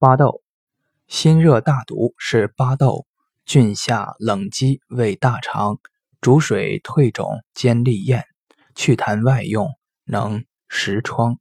巴豆，心热大毒是巴豆，菌下冷积为大肠，煮水退肿兼利咽，祛痰外用，能石疮。